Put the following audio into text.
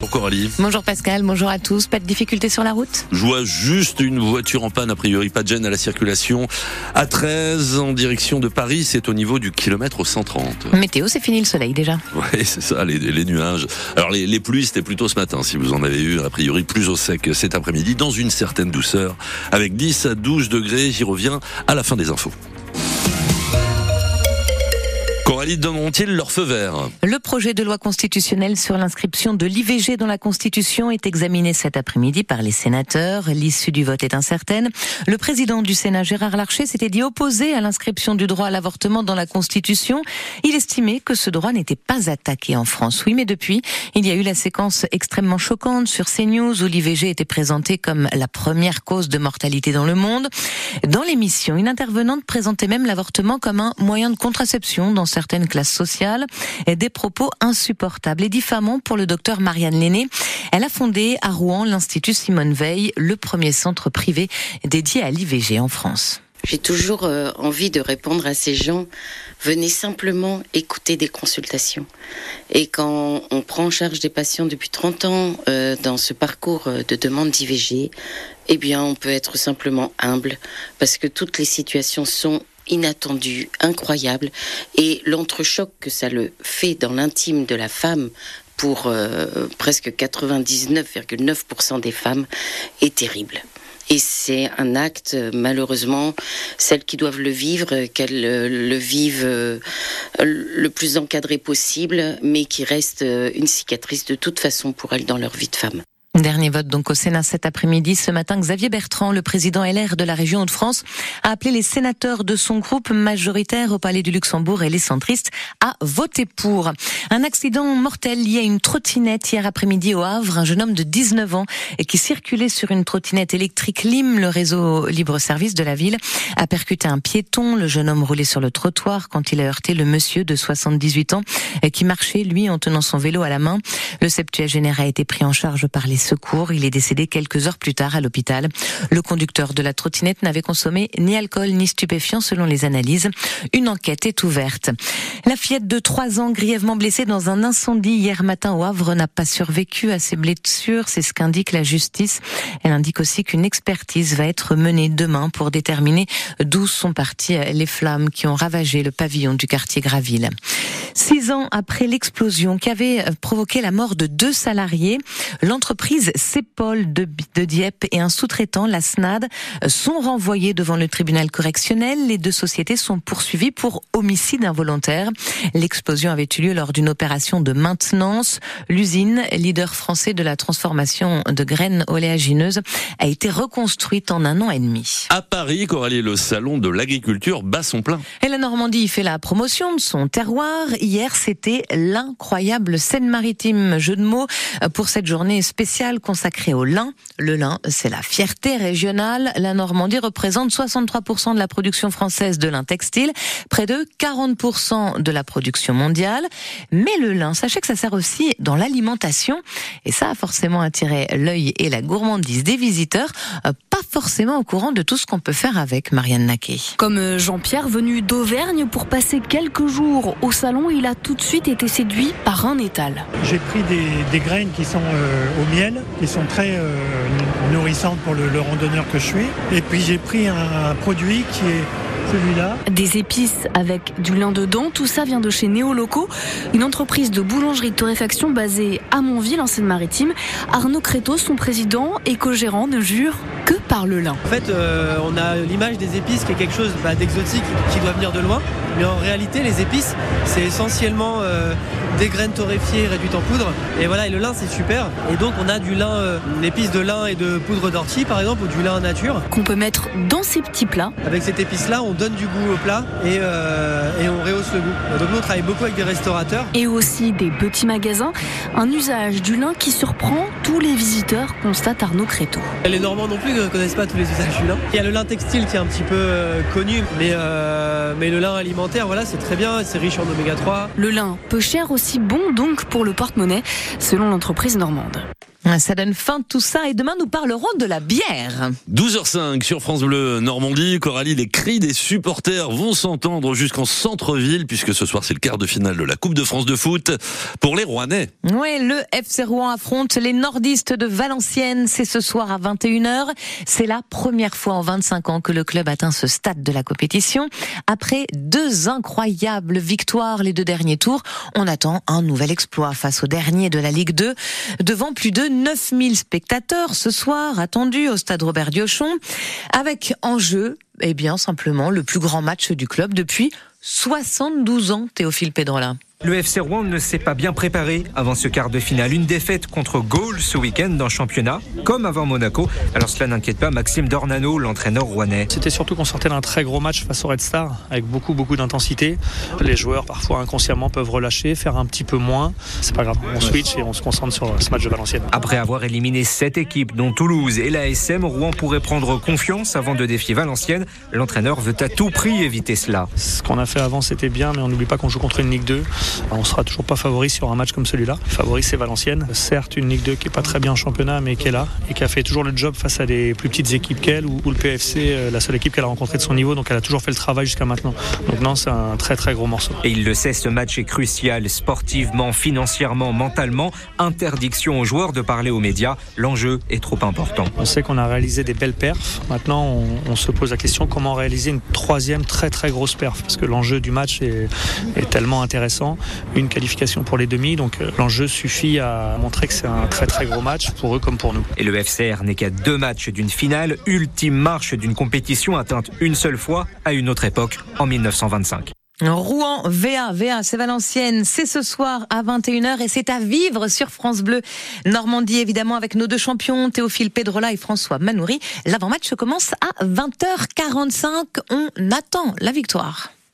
Bonjour Coralie. Bonjour Pascal, bonjour à tous. Pas de difficultés sur la route? Je vois juste une voiture en panne, a priori pas de gêne à la circulation. À 13 en direction de Paris, c'est au niveau du kilomètre 130. Météo, c'est fini le soleil déjà. Oui, c'est ça, les, les, nuages. Alors les, les pluies, c'était plutôt ce matin, si vous en avez eu, a priori plus au sec cet après-midi, dans une certaine douceur, avec 10 à 12 degrés. J'y reviens à la fin des infos. Coralie donneront-ils leur feu vert? Le projet de loi constitutionnelle sur l'inscription de l'IVG dans la Constitution est examiné cet après-midi par les sénateurs. L'issue du vote est incertaine. Le président du Sénat, Gérard Larcher, s'était dit opposé à l'inscription du droit à l'avortement dans la Constitution. Il estimait que ce droit n'était pas attaqué en France. Oui, mais depuis, il y a eu la séquence extrêmement choquante sur CNews où l'IVG était présenté comme la première cause de mortalité dans le monde. Dans l'émission, une intervenante présentait même l'avortement comme un moyen de contraception dans certaines classes sociales, et des propos insupportables et diffamants pour le docteur Marianne Lenné. Elle a fondé à Rouen l'Institut Simone Veil, le premier centre privé dédié à l'IVG en France. J'ai toujours euh, envie de répondre à ces gens, venez simplement écouter des consultations. Et quand on prend en charge des patients depuis 30 ans euh, dans ce parcours euh, de demande d'IVG, eh bien on peut être simplement humble parce que toutes les situations sont inattendu, incroyable, et l'entrechoc que ça le fait dans l'intime de la femme pour euh, presque 99,9% des femmes est terrible. Et c'est un acte, malheureusement, celles qui doivent le vivre, qu'elles le vivent euh, le plus encadré possible, mais qui reste une cicatrice de toute façon pour elles dans leur vie de femme. Dernier vote donc au Sénat cet après-midi. Ce matin, Xavier Bertrand, le président LR de la région de france a appelé les sénateurs de son groupe majoritaire au Palais du Luxembourg et les centristes à voter pour. Un accident mortel lié à une trottinette hier après-midi au Havre. Un jeune homme de 19 ans qui circulait sur une trottinette électrique Lim, le réseau libre-service de la ville, a percuté un piéton. Le jeune homme roulait sur le trottoir quand il a heurté le monsieur de 78 ans qui marchait, lui, en tenant son vélo à la main. Le septuagénaire a été pris en charge par les secours. Il est décédé quelques heures plus tard à l'hôpital. Le conducteur de la trottinette n'avait consommé ni alcool ni stupéfiant selon les analyses. Une enquête est ouverte. La fillette de 3 ans grièvement blessée dans un incendie hier matin au Havre n'a pas survécu à ses blessures. C'est ce qu'indique la justice. Elle indique aussi qu'une expertise va être menée demain pour déterminer d'où sont parties les flammes qui ont ravagé le pavillon du quartier Graville. Six ans après l'explosion qui avait provoqué la mort de deux salariés, l'entreprise Cepol de, Dieppe et un sous-traitant, la SNAD, sont renvoyés devant le tribunal correctionnel. Les deux sociétés sont poursuivies pour homicide involontaire. L'explosion avait eu lieu lors d'une opération de maintenance. L'usine, leader français de la transformation de graines oléagineuses, a été reconstruite en un an et demi. À Paris, Coralie, le salon de l'agriculture bat son plein. Et la Normandie fait la promotion de son terroir. Hier, c'était l'incroyable Seine-Maritime. Jeu de mots pour cette journée spéciale consacrée au lin. Le lin, c'est la fierté régionale. La Normandie représente 63% de la production française de lin textile, près de 40% de la production mondiale. Mais le lin, sachez que ça sert aussi dans l'alimentation. Et ça a forcément attiré l'œil et la gourmandise des visiteurs, euh, pas forcément au courant de tout ce qu'on peut faire avec Marianne Naquet. Comme Jean-Pierre venu d'Auvergne pour passer quelques jours au salon, il a tout de suite été séduit par un étal. J'ai pris des, des, graines qui sont euh, au miel, qui sont très euh, nourrissantes pour le, le, randonneur que je suis. Et puis j'ai pris un, un produit qui est Des épices avec du lin dedans, tout ça vient de chez Néoloco, une entreprise de boulangerie de torréfaction basée à Montville en Seine-Maritime. Arnaud Créteau, son président et co-gérant, ne jure que par le lin. En fait, euh, on a l'image des épices qui est quelque chose bah, d'exotique qui doit venir de loin, mais en réalité, les épices, c'est essentiellement euh, des graines torréfiées réduites en poudre. Et voilà, et le lin, c'est super. Et donc, on a du lin, euh, une épice de lin et de poudre d'ortie, par exemple, ou du lin nature. Qu'on peut mettre dans ces petits plats. Avec cette épice-là, on donne du goût au plat et, euh, et on rehausse le goût. Donc, nous, on travaille beaucoup avec des restaurateurs. Et aussi des petits magasins. Un usage du lin qui surprend tous les visiteurs, constate Arnaud Créteau. Les Normands non plus ne Il y a le lin textile qui est un petit peu euh, connu, mais, euh, mais le lin alimentaire, voilà, c'est très bien, c'est riche en oméga 3. Le lin peu cher, aussi bon donc pour le porte-monnaie, selon l'entreprise normande. Ça donne fin tout ça et demain nous parlerons de la bière. 12h05 sur France Bleu Normandie. Coralie, les cris des supporters vont s'entendre jusqu'en centre-ville puisque ce soir c'est le quart de finale de la Coupe de France de foot pour les Rouennais. Oui, le FC Rouen affronte les nordistes de Valenciennes. C'est ce soir à 21h. C'est la première fois en 25 ans que le club atteint ce stade de la compétition. Après deux incroyables victoires les deux derniers tours, on attend un nouvel exploit face au dernier de la Ligue 2 devant plus de 9000 spectateurs ce soir attendus au stade Robert Diochon avec en jeu eh bien simplement le plus grand match du club depuis 72 ans Théophile Pedrola. Le FC Rouen ne s'est pas bien préparé avant ce quart de finale. Une défaite contre Gaulle ce week-end dans le championnat, comme avant Monaco. Alors cela n'inquiète pas Maxime Dornano, l'entraîneur rouennais. C'était surtout qu'on sortait d'un très gros match face au Red Star, avec beaucoup beaucoup d'intensité. Les joueurs parfois inconsciemment peuvent relâcher, faire un petit peu moins. C'est pas grave, on switch et on se concentre sur ce match de Valenciennes. Après avoir éliminé sept équipes, dont Toulouse et l'ASM, Rouen pourrait prendre confiance avant de défier Valenciennes. L'entraîneur veut à tout prix éviter cela. Ce qu'on a fait avant c'était bien, mais on n'oublie pas qu'on joue contre une Ligue 2. On sera toujours pas favori sur un match comme celui-là. Favori, c'est Valenciennes. Certes, une Ligue 2 qui est pas très bien en championnat, mais qui est là et qui a fait toujours le job face à des plus petites équipes qu'elle ou, le PFC, euh, la seule équipe qu'elle a rencontrée de son niveau. Donc, elle a toujours fait le travail jusqu'à maintenant. Donc, non, c'est un très très gros morceau. Et il le sait, ce match est crucial sportivement, financièrement, mentalement. Interdiction aux joueurs de parler aux médias. L'enjeu est trop important. On sait qu'on a réalisé des belles perfs. Maintenant, on, se pose la question comment réaliser une troisième très très grosse perf? Parce que l'enjeu du match est, est tellement intéressant une qualification pour les demi. Donc euh, l'enjeu suffit à montrer que c'est un très très gros match pour eux comme pour nous. Et le FCR n'est qu'à deux matchs d'une finale, ultime marche d'une compétition atteinte une seule fois à une autre époque, en 1925. Rouen, VA, VA, c'est Valenciennes, c'est ce soir à 21h et c'est à vivre sur France Bleu. Normandie, évidemment, avec nos deux champions, Théophile Pedrola et François Manoury. L'avant-match commence à 20h45. On attend la victoire.